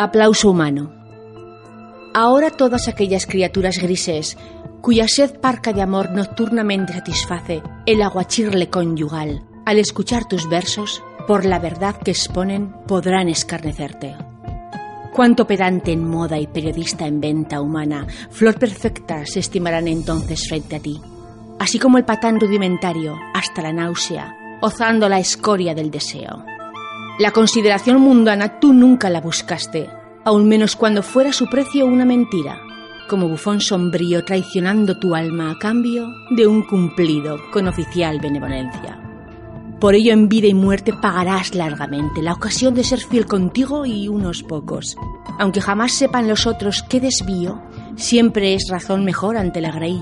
Aplauso humano. Ahora todas aquellas criaturas grises, cuya sed parca de amor nocturnamente satisface el aguachirle conyugal, al escuchar tus versos, por la verdad que exponen, podrán escarnecerte. Cuánto pedante en moda y periodista en venta humana, flor perfecta se estimarán entonces frente a ti, así como el patán rudimentario hasta la náusea, ozando la escoria del deseo. La consideración mundana tú nunca la buscaste, aun menos cuando fuera su precio una mentira, como bufón sombrío traicionando tu alma a cambio de un cumplido con oficial benevolencia. Por ello en vida y muerte pagarás largamente la ocasión de ser fiel contigo y unos pocos. Aunque jamás sepan los otros qué desvío, siempre es razón mejor ante la grey.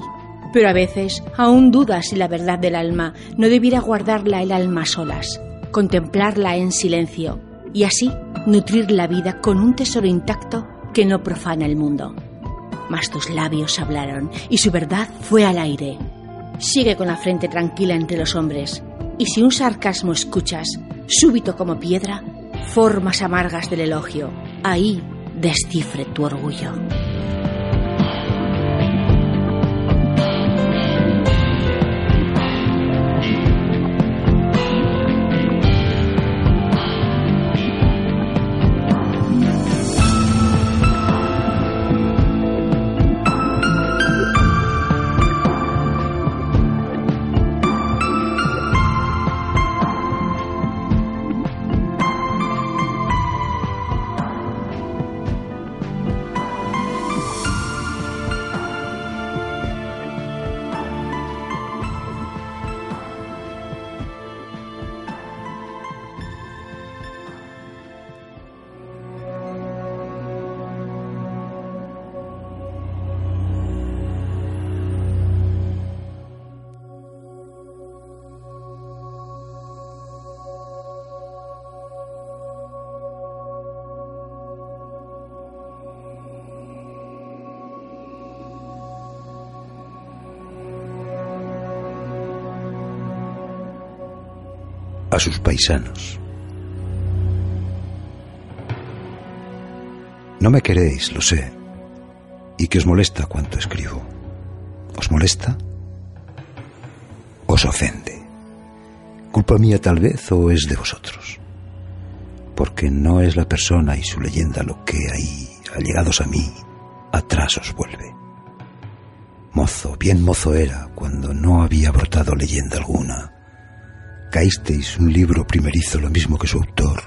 Pero a veces aún dudas si la verdad del alma no debiera guardarla el alma solas, contemplarla en silencio y así nutrir la vida con un tesoro intacto que no profana el mundo. Mas tus labios hablaron y su verdad fue al aire. Sigue con la frente tranquila entre los hombres y si un sarcasmo escuchas, súbito como piedra, formas amargas del elogio, ahí descifre tu orgullo. A sus paisanos. No me queréis, lo sé, y que os molesta cuanto escribo. ¿Os molesta? ¿Os ofende? ¿Culpa mía tal vez o es de vosotros? Porque no es la persona y su leyenda lo que ahí, allegados a mí, atrás os vuelve. Mozo, bien mozo era cuando no había brotado leyenda alguna caísteis un libro primerizo lo mismo que su autor.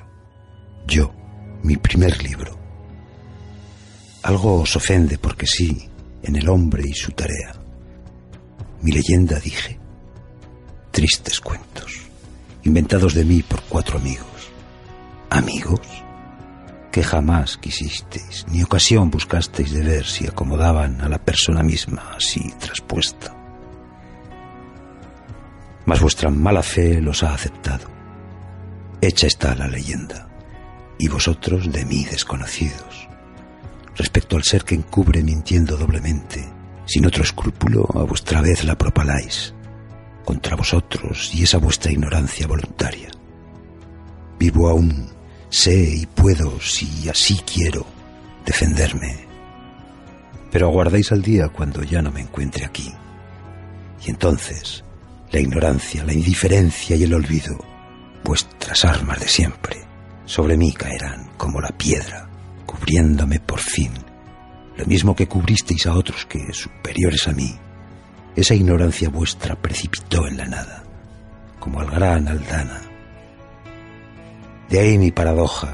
Yo, mi primer libro. Algo os ofende porque sí, en el hombre y su tarea. Mi leyenda dije. Tristes cuentos, inventados de mí por cuatro amigos. Amigos que jamás quisisteis, ni ocasión buscasteis de ver si acomodaban a la persona misma así traspuesta mas vuestra mala fe los ha aceptado. Hecha está la leyenda, y vosotros de mí desconocidos, respecto al ser que encubre mintiendo doblemente, sin otro escrúpulo a vuestra vez la propaláis, contra vosotros y esa vuestra ignorancia voluntaria. Vivo aún, sé y puedo, si así quiero, defenderme, pero aguardáis al día cuando ya no me encuentre aquí, y entonces la ignorancia, la indiferencia y el olvido vuestras armas de siempre, sobre mí caerán como la piedra, cubriéndome por fin, lo mismo que cubristeis a otros que, superiores a mí, esa ignorancia vuestra precipitó en la nada, como al gran Aldana. De ahí mi paradoja,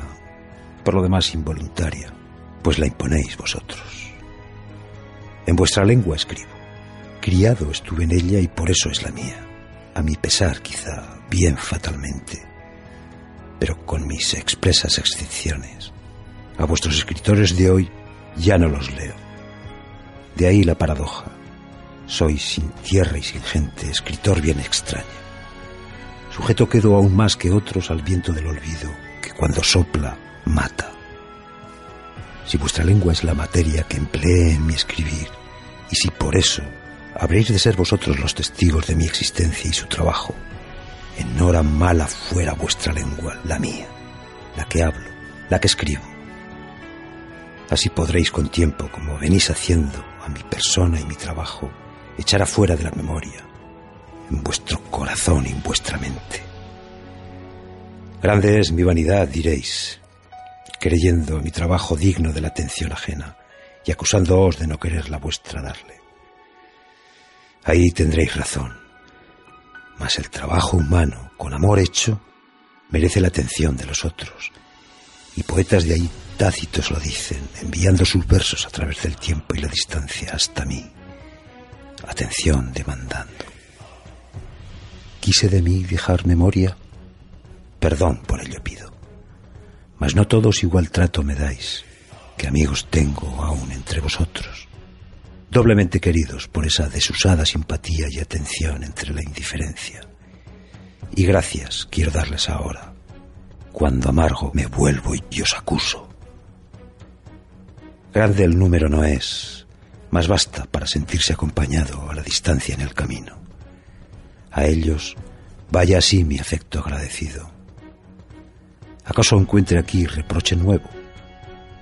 por lo demás involuntaria, pues la imponéis vosotros. En vuestra lengua escribo. Criado estuve en ella y por eso es la mía. A mi pesar, quizá, bien fatalmente, pero con mis expresas excepciones. A vuestros escritores de hoy ya no los leo. De ahí la paradoja. Soy sin tierra y sin gente, escritor bien extraño. Sujeto quedo aún más que otros al viento del olvido, que cuando sopla, mata. Si vuestra lengua es la materia que empleé en mi escribir, y si por eso habréis de ser vosotros los testigos de mi existencia y su trabajo, en hora mala fuera vuestra lengua, la mía, la que hablo, la que escribo. Así podréis con tiempo, como venís haciendo a mi persona y mi trabajo, echar afuera de la memoria, en vuestro corazón y en vuestra mente. Grande es mi vanidad, diréis, creyendo mi trabajo digno de la atención ajena y acusándoos de no querer la vuestra darle. Ahí tendréis razón, mas el trabajo humano, con amor hecho, merece la atención de los otros, y poetas de ahí tácitos lo dicen, enviando sus versos a través del tiempo y la distancia hasta mí. Atención demandando. Quise de mí dejar memoria, perdón por ello pido. Mas no todos igual trato me dais, que amigos tengo aún entre vosotros, doblemente queridos por esa desusada simpatía y atención entre la indiferencia. Y gracias quiero darles ahora, cuando amargo me vuelvo y os acuso. Grande el número no es, más basta para sentirse acompañado a la distancia en el camino. A ellos vaya así mi afecto agradecido. ¿Acaso encuentre aquí reproche nuevo?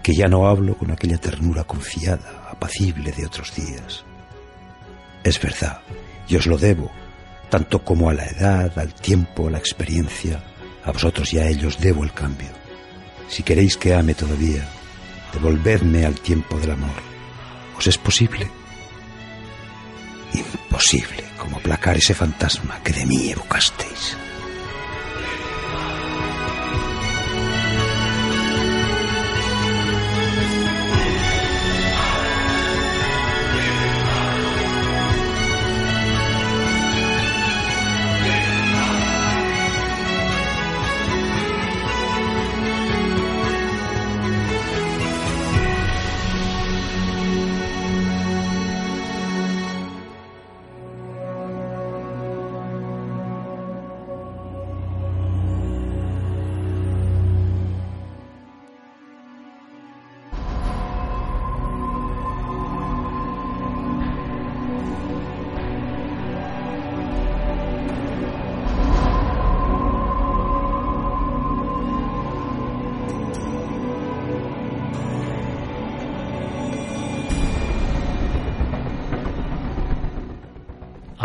Que ya no hablo con aquella ternura confiada, apacible de otros días. Es verdad, y os lo debo, tanto como a la edad, al tiempo, a la experiencia, a vosotros y a ellos debo el cambio. Si queréis que ame todavía, devolvedme al tiempo del amor ¿Os es posible? Imposible como aplacar ese fantasma que de mí evocasteis.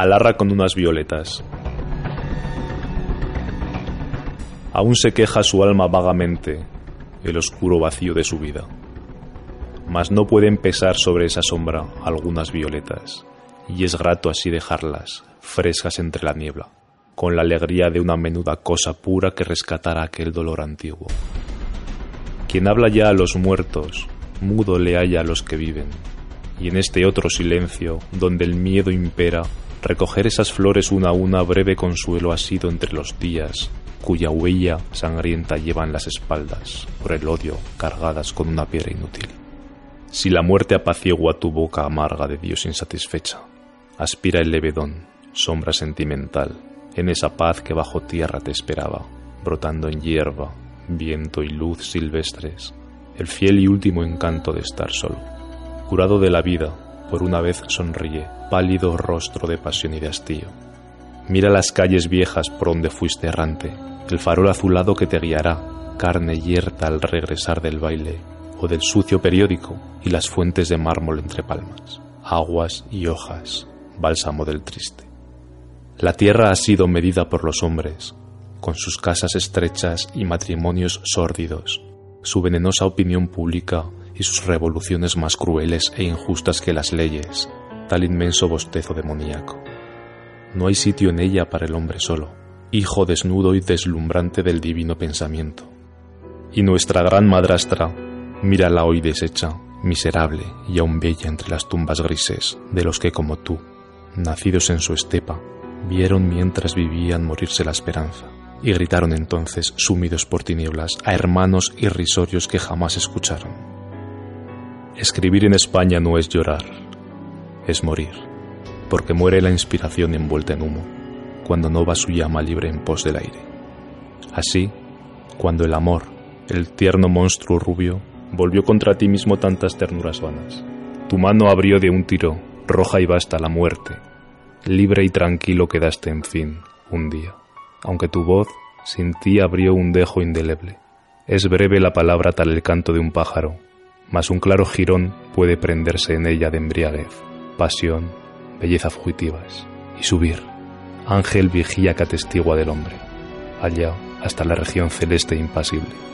Alarra con unas violetas. Aún se queja su alma vagamente el oscuro vacío de su vida, mas no pueden pesar sobre esa sombra algunas violetas, y es grato así dejarlas, frescas entre la niebla, con la alegría de una menuda cosa pura que rescatará aquel dolor antiguo. Quien habla ya a los muertos, mudo le halla a los que viven, y en este otro silencio, donde el miedo impera, Recoger esas flores una a una breve consuelo ha sido entre los días, cuya huella sangrienta llevan las espaldas, por el odio, cargadas con una piedra inútil. Si la muerte apacigua tu boca amarga de Dios insatisfecha, aspira el levedón, sombra sentimental, en esa paz que bajo tierra te esperaba, brotando en hierba, viento y luz silvestres, el fiel y último encanto de estar solo. Curado de la vida, por una vez sonríe, pálido rostro de pasión y de hastío. Mira las calles viejas por donde fuiste errante, el farol azulado que te guiará, carne yerta al regresar del baile, o del sucio periódico y las fuentes de mármol entre palmas, aguas y hojas, bálsamo del triste. La tierra ha sido medida por los hombres, con sus casas estrechas y matrimonios sórdidos, su venenosa opinión pública y sus revoluciones más crueles e injustas que las leyes, tal inmenso bostezo demoníaco. No hay sitio en ella para el hombre solo, hijo desnudo y deslumbrante del divino pensamiento. Y nuestra gran madrastra, mírala hoy deshecha, miserable y aún bella entre las tumbas grises de los que como tú, nacidos en su estepa, vieron mientras vivían morirse la esperanza, y gritaron entonces, sumidos por tinieblas, a hermanos irrisorios que jamás escucharon. Escribir en España no es llorar, es morir, porque muere la inspiración envuelta en humo, cuando no va su llama libre en pos del aire. Así, cuando el amor, el tierno monstruo rubio, volvió contra ti mismo tantas ternuras vanas, tu mano abrió de un tiro, roja y vasta la muerte, libre y tranquilo quedaste en fin, un día, aunque tu voz sin ti abrió un dejo indeleble. Es breve la palabra tal el canto de un pájaro, mas un claro jirón puede prenderse en ella de embriaguez, pasión, belleza fugitivas, y subir, ángel vigía que atestigua del hombre, allá hasta la región celeste impasible.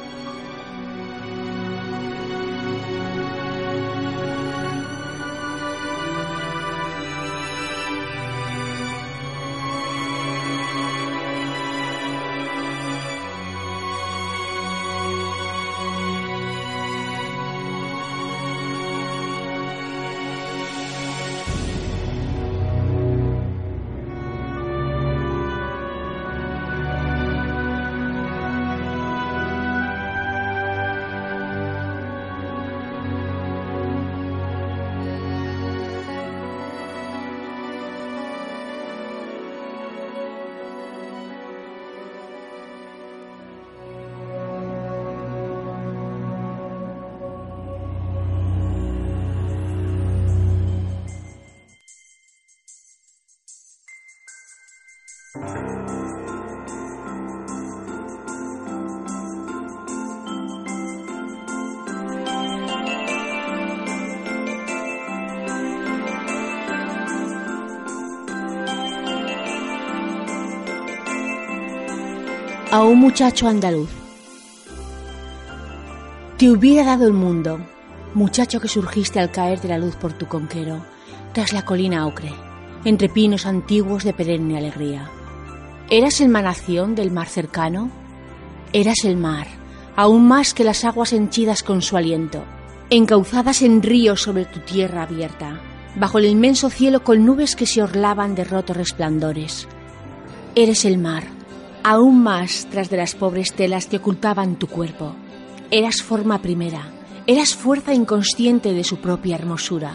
A un muchacho andaluz. Te hubiera dado el mundo, muchacho que surgiste al caer de la luz por tu conquero, tras la colina ocre, entre pinos antiguos de perenne alegría. ¿Eras emanación del mar cercano? Eras el mar, aún más que las aguas henchidas con su aliento, encauzadas en ríos sobre tu tierra abierta, bajo el inmenso cielo con nubes que se orlaban de rotos resplandores. Eres el mar, aún más tras de las pobres telas que ocultaban tu cuerpo. Eras forma primera, eras fuerza inconsciente de su propia hermosura,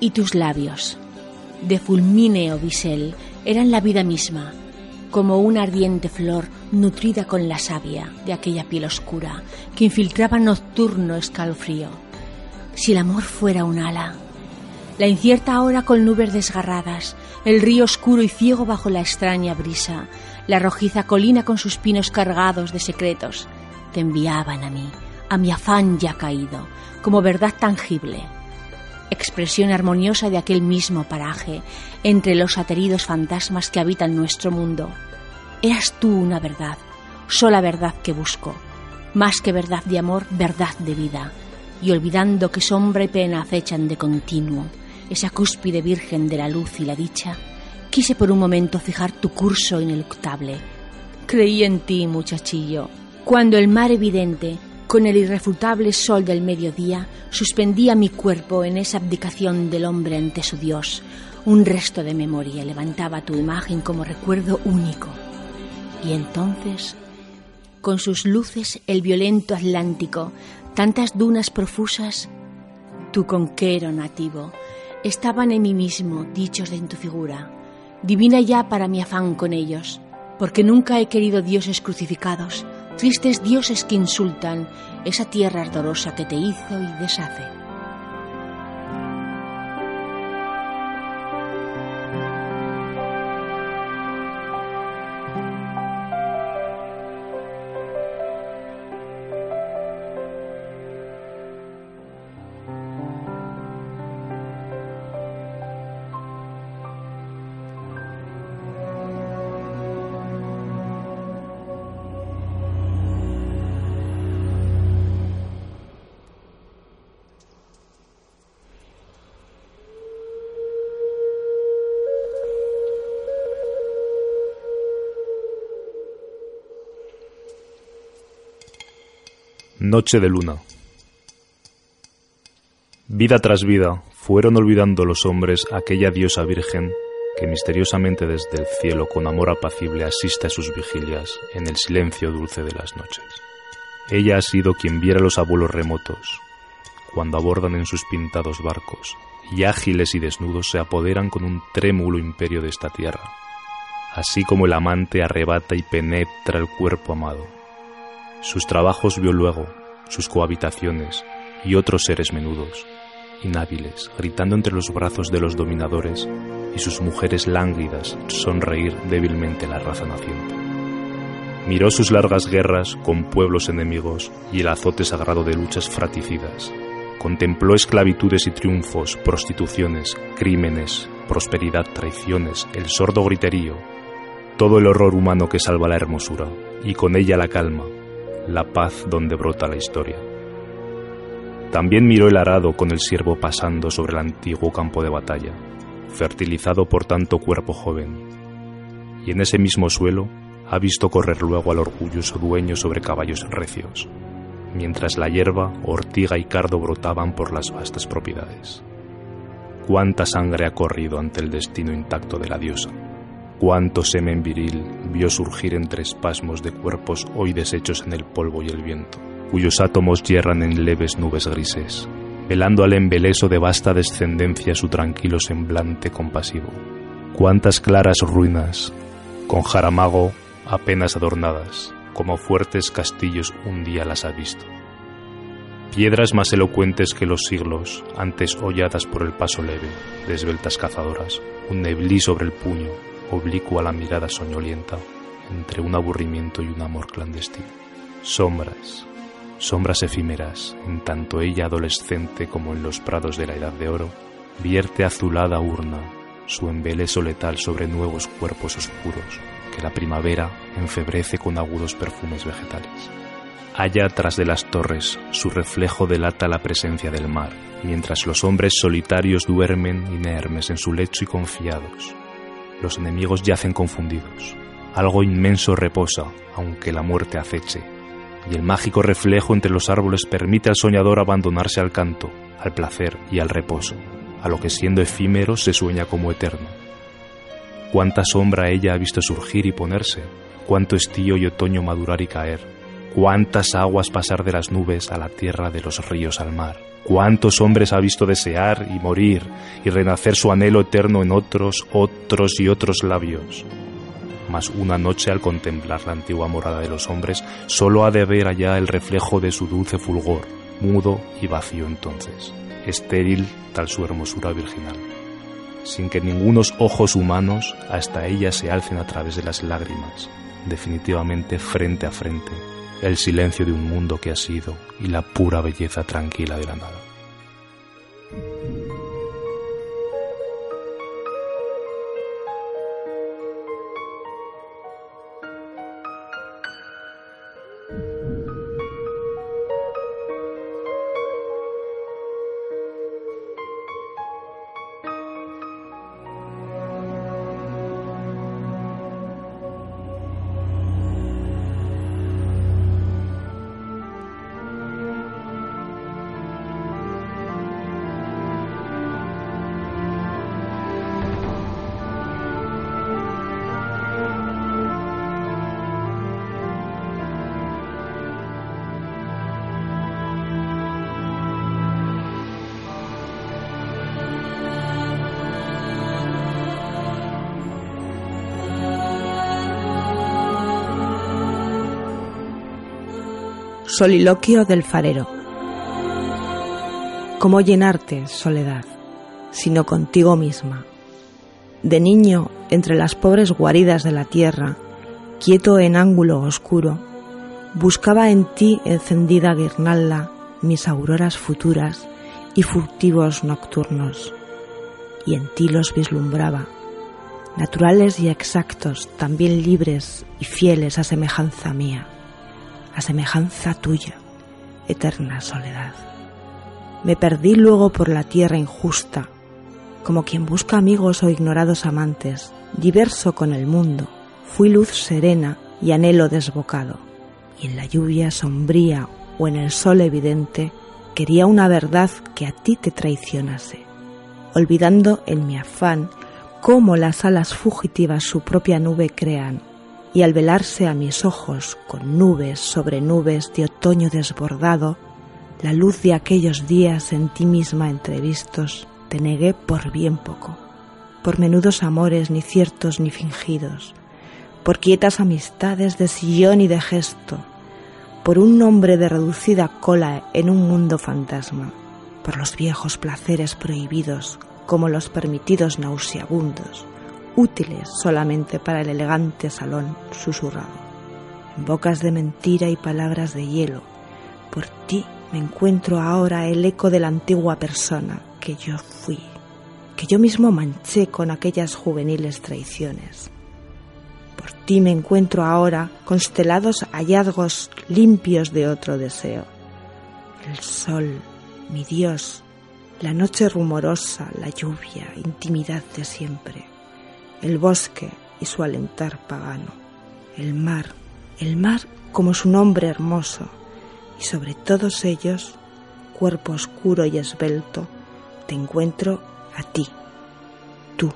y tus labios, de fulmíneo bisel, eran la vida misma, como una ardiente flor nutrida con la savia de aquella piel oscura que infiltraba nocturno escalofrío. Si el amor fuera un ala, la incierta hora con nubes desgarradas, el río oscuro y ciego bajo la extraña brisa, la rojiza colina con sus pinos cargados de secretos, te enviaban a mí, a mi afán ya caído, como verdad tangible, expresión armoniosa de aquel mismo paraje, entre los ateridos fantasmas que habitan nuestro mundo. Eras tú una verdad, sola verdad que busco, más que verdad de amor, verdad de vida, y olvidando que sombra y pena acechan de continuo, esa cúspide virgen de la luz y la dicha, Quise por un momento fijar tu curso ineluctable. Creí en ti, muchachillo, cuando el mar evidente, con el irrefutable sol del mediodía, suspendía mi cuerpo en esa abdicación del hombre ante su Dios. Un resto de memoria levantaba tu imagen como recuerdo único. Y entonces, con sus luces, el violento Atlántico, tantas dunas profusas, tu conquero nativo, estaban en mí mismo, dichos en tu figura divina ya para mi afán con ellos, porque nunca he querido dioses crucificados, tristes dioses que insultan esa tierra ardorosa que te hizo y deshace. Noche de luna. Vida tras vida fueron olvidando los hombres aquella diosa virgen que misteriosamente desde el cielo con amor apacible asiste a sus vigilias en el silencio dulce de las noches. Ella ha sido quien viera los abuelos remotos, cuando abordan en sus pintados barcos, y ágiles y desnudos se apoderan con un trémulo imperio de esta tierra, así como el amante arrebata y penetra el cuerpo amado. Sus trabajos vio luego, sus cohabitaciones y otros seres menudos, inhábiles, gritando entre los brazos de los dominadores, y sus mujeres lánguidas sonreír débilmente la raza naciente. Miró sus largas guerras con pueblos enemigos y el azote sagrado de luchas fraticidas. Contempló esclavitudes y triunfos, prostituciones, crímenes, prosperidad, traiciones, el sordo griterío, todo el horror humano que salva la hermosura, y con ella la calma, la paz donde brota la historia. También miró el arado con el siervo pasando sobre el antiguo campo de batalla, fertilizado por tanto cuerpo joven, y en ese mismo suelo ha visto correr luego al orgulloso dueño sobre caballos recios, mientras la hierba, ortiga y cardo brotaban por las vastas propiedades. Cuánta sangre ha corrido ante el destino intacto de la diosa. Cuánto semen viril vio surgir entre espasmos de cuerpos hoy deshechos en el polvo y el viento cuyos átomos yerran en leves nubes grises, velando al embeleso de vasta descendencia su tranquilo semblante compasivo. Cuántas claras ruinas, con jaramago apenas adornadas, como fuertes castillos un día las ha visto. Piedras más elocuentes que los siglos, antes holladas por el paso leve, de esbeltas cazadoras, un neblí sobre el puño, oblicuo la mirada soñolienta, entre un aburrimiento y un amor clandestino. Sombras, sombras efímeras, en tanto ella adolescente como en los prados de la Edad de Oro, vierte azulada urna su embeleso letal sobre nuevos cuerpos oscuros que la primavera enfebrece con agudos perfumes vegetales. Allá tras de las torres su reflejo delata la presencia del mar, mientras los hombres solitarios duermen inermes en su lecho y confiados. Los enemigos yacen confundidos. Algo inmenso reposa, aunque la muerte aceche, y el mágico reflejo entre los árboles permite al soñador abandonarse al canto, al placer y al reposo, a lo que siendo efímero se sueña como eterno. Cuánta sombra ella ha visto surgir y ponerse, cuánto estío y otoño madurar y caer, cuántas aguas pasar de las nubes a la tierra de los ríos al mar, cuántos hombres ha visto desear y morir y renacer su anhelo eterno en otros, otros y otros labios. Mas una noche al contemplar la antigua morada de los hombres, sólo ha de ver allá el reflejo de su dulce fulgor, mudo y vacío entonces, estéril tal su hermosura virginal, sin que ningunos ojos humanos hasta ella se alcen a través de las lágrimas, definitivamente frente a frente, el silencio de un mundo que ha sido y la pura belleza tranquila de la nada. Soliloquio del farero. ¿Cómo llenarte, soledad, sino contigo misma? De niño, entre las pobres guaridas de la tierra, quieto en ángulo oscuro, buscaba en ti encendida guirnalda mis auroras futuras y furtivos nocturnos, y en ti los vislumbraba, naturales y exactos, también libres y fieles a semejanza mía semejanza tuya, eterna soledad. Me perdí luego por la tierra injusta, como quien busca amigos o ignorados amantes, diverso con el mundo, fui luz serena y anhelo desbocado, y en la lluvia sombría o en el sol evidente, quería una verdad que a ti te traicionase, olvidando en mi afán cómo las alas fugitivas su propia nube crean, y al velarse a mis ojos con nubes sobre nubes de otoño desbordado, la luz de aquellos días en ti misma entrevistos, te negué por bien poco, por menudos amores ni ciertos ni fingidos, por quietas amistades de sillón y de gesto, por un nombre de reducida cola en un mundo fantasma, por los viejos placeres prohibidos como los permitidos nauseabundos, útiles solamente para el elegante salón susurrado. En bocas de mentira y palabras de hielo, por ti me encuentro ahora el eco de la antigua persona que yo fui, que yo mismo manché con aquellas juveniles traiciones por ti me encuentro ahora constelados hallazgos limpios de otro deseo. El sol, mi Dios, la noche rumorosa, la lluvia, intimidad de siempre, el bosque y su alentar pagano, el mar, el mar como su nombre hermoso, y sobre todos ellos, cuerpo oscuro y esbelto, te encuentro a ti, tú,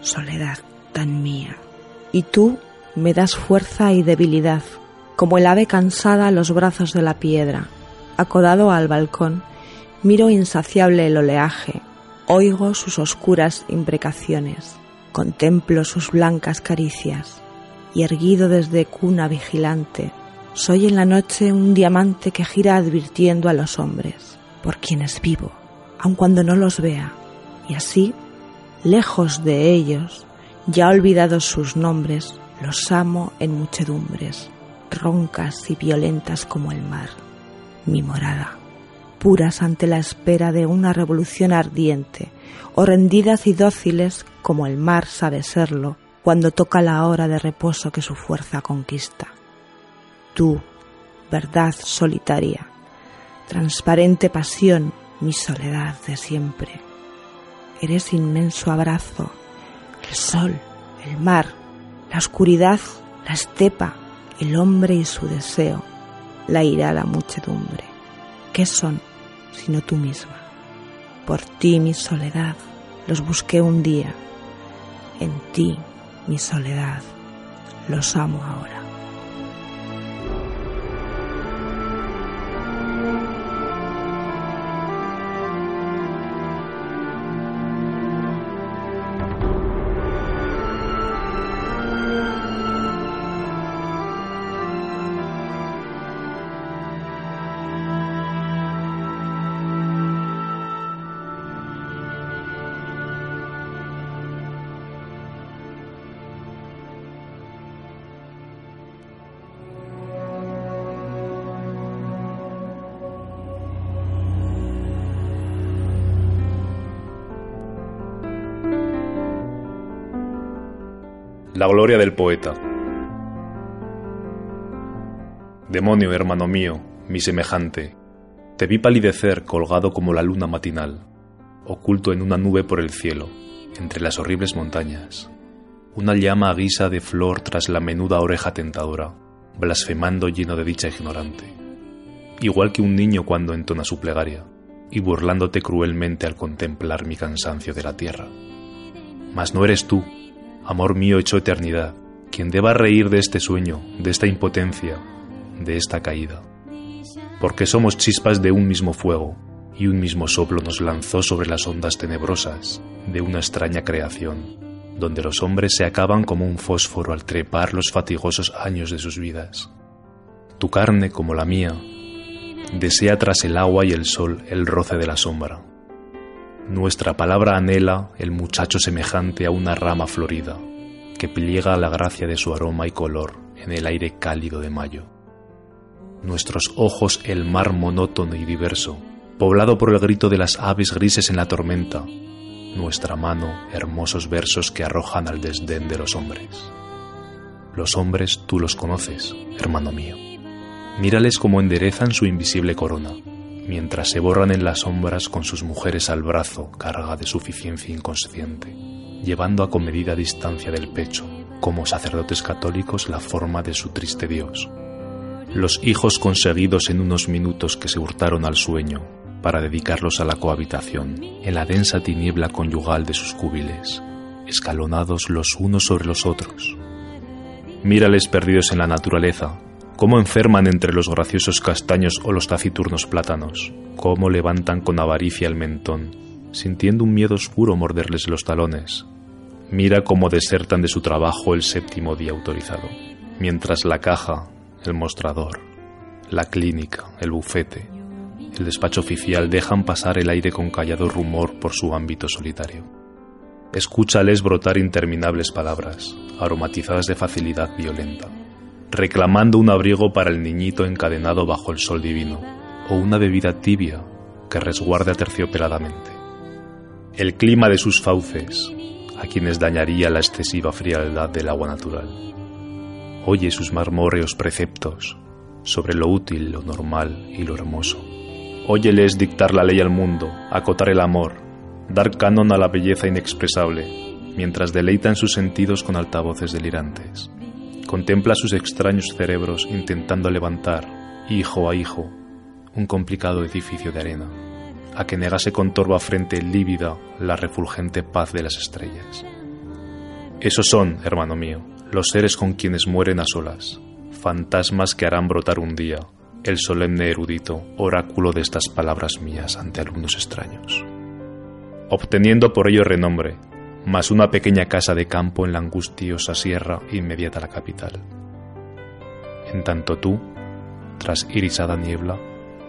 soledad tan mía y tú me das fuerza y debilidad, como el ave cansada los brazos de la piedra. Acodado al balcón, miro insaciable el oleaje, oigo sus oscuras imprecaciones, contemplo sus blancas caricias, y erguido desde cuna vigilante, soy en la noche un diamante que gira advirtiendo a los hombres, por quienes vivo, aun cuando no los vea, y así, lejos de ellos, ya olvidados sus nombres, los amo en muchedumbres, roncas y violentas como el mar. Mi morada, puras ante la espera de una revolución ardiente, o rendidas y dóciles como el mar sabe serlo cuando toca la hora de reposo que su fuerza conquista. Tú, verdad solitaria, transparente pasión, mi soledad de siempre. Eres inmenso abrazo el sol, el mar, la oscuridad, la estepa, el hombre y su deseo, la irada muchedumbre. ¿Qué son sino tú misma? Por ti mi soledad los busqué un día, en ti mi soledad los amo ahora. La gloria del poeta. Demonio, hermano mío, mi semejante, te vi palidecer colgado como la luna matinal, oculto en una nube por el cielo, entre las horribles montañas, una llama a guisa de flor tras la menuda oreja tentadora, blasfemando lleno de dicha ignorante, igual que un niño cuando entona su plegaria, y burlándote cruelmente al contemplar mi cansancio de la tierra. Mas no eres tú, amor mío hecho eternidad, quien deba reír de este sueño, de esta impotencia, de esta caída. Porque somos chispas de un mismo fuego, y un mismo soplo nos lanzó sobre las ondas tenebrosas de una extraña creación, donde los hombres se acaban como un fósforo al trepar los fatigosos años de sus vidas. Tu carne, como la mía, desea tras el agua y el sol el roce de la sombra nuestra palabra anhela el muchacho semejante a una rama florida, que pliega la gracia de su aroma y color en el aire cálido de mayo. Nuestros ojos el mar monótono y diverso, poblado por el grito de las aves grises en la tormenta, nuestra mano hermosos versos que arrojan al desdén de los hombres. Los hombres tú los conoces, hermano mío. Mírales como enderezan su invisible corona, mientras se borran en las sombras con sus mujeres al brazo carga de suficiencia inconsciente, llevando a comedida distancia del pecho, como sacerdotes católicos, la forma de su triste Dios. los hijos conseguidos en unos minutos que se hurtaron al sueño para dedicarlos a la cohabitación en la densa tiniebla conyugal de sus cúbiles, escalonados los unos sobre los otros. Mírales perdidos en la naturaleza, cómo enferman entre los graciosos castaños o los taciturnos plátanos, cómo levantan con avaricia el mentón, sintiendo un miedo oscuro morderles los talones. Mira cómo desertan de su trabajo el séptimo día autorizado, mientras la caja, el mostrador, la clínica, el bufete, el despacho oficial dejan pasar el aire con callado rumor por su ámbito solitario. Escúchales brotar interminables palabras, aromatizadas de facilidad violenta, reclamando un abrigo para el niñito encadenado bajo el sol divino, o una bebida tibia que resguarde aterciopeladamente. El clima de sus fauces, a quienes dañaría la excesiva frialdad del agua natural. Oye sus marmóreos preceptos sobre lo útil, lo normal y lo hermoso. Óyeles dictar la ley al mundo, acotar el amor, dar canon a la belleza inexpresable, mientras deleitan sus sentidos con altavoces delirantes. Contempla sus extraños cerebros intentando levantar, hijo a hijo, un complicado edificio de arena, a que negase con torva frente lívida la refulgente paz de las estrellas. Esos son, hermano mío, los seres con quienes mueren a solas, fantasmas que harán brotar un día el solemne erudito oráculo de estas palabras mías ante alumnos extraños, obteniendo por ello renombre, más una pequeña casa de campo en la angustiosa sierra inmediata a la capital. En tanto tú, tras irisada niebla,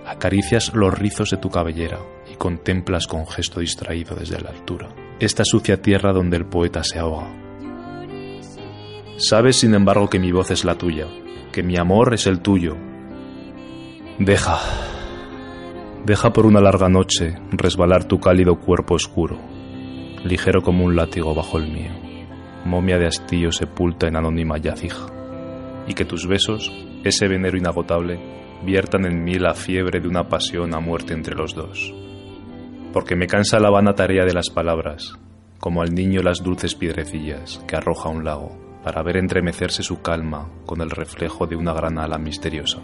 acaricias los rizos de tu cabellera y contemplas con gesto distraído desde la altura esta sucia tierra donde el poeta se ahoga. Sabes, sin embargo, que mi voz es la tuya, que mi amor es el tuyo. Deja, deja por una larga noche resbalar tu cálido cuerpo oscuro, ligero como un látigo bajo el mío, momia de hastío sepulta en anónima yacija, y que tus besos, ese venero inagotable, viertan en mí la fiebre de una pasión a muerte entre los dos. Porque me cansa la vana tarea de las palabras, como al niño las dulces piedrecillas que arroja un lago, para ver entremecerse su calma con el reflejo de una gran ala misteriosa.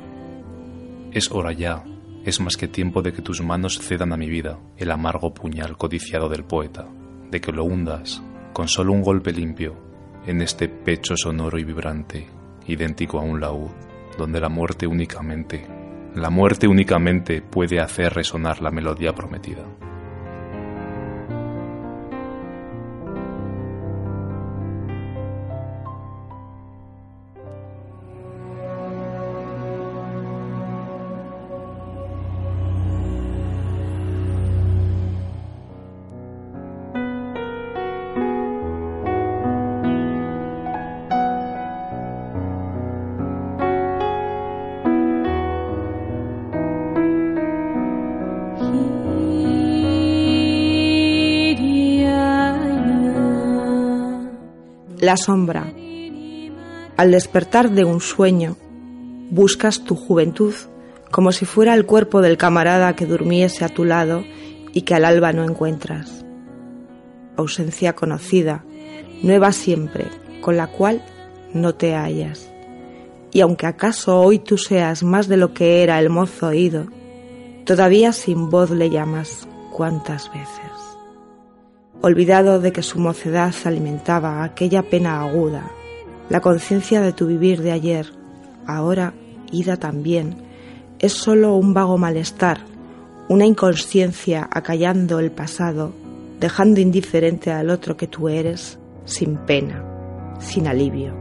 Es hora ya, es más que tiempo de que tus manos cedan a mi vida el amargo puñal codiciado del poeta, que lo hundas, con solo un golpe limpio, en este pecho sonoro y vibrante, idéntico a un laúd donde la muerte únicamente, la muerte únicamente puede hacer resonar la melodía prometida. Sombra. Al despertar de un sueño, buscas tu juventud como si fuera el cuerpo del camarada que durmiese a tu lado y que al alba no encuentras. Ausencia conocida, nueva siempre, con la cual no te hallas. Y aunque acaso hoy tú seas más de lo que era el mozo oído, todavía sin voz le llamas cuántas veces olvidado de que su mocedad alimentaba aquella pena aguda, la conciencia de tu vivir de ayer, ahora ida también, es sólo un vago malestar, una inconsciencia acallando el pasado, dejando indiferente al otro que tú eres, sin pena, sin alivio.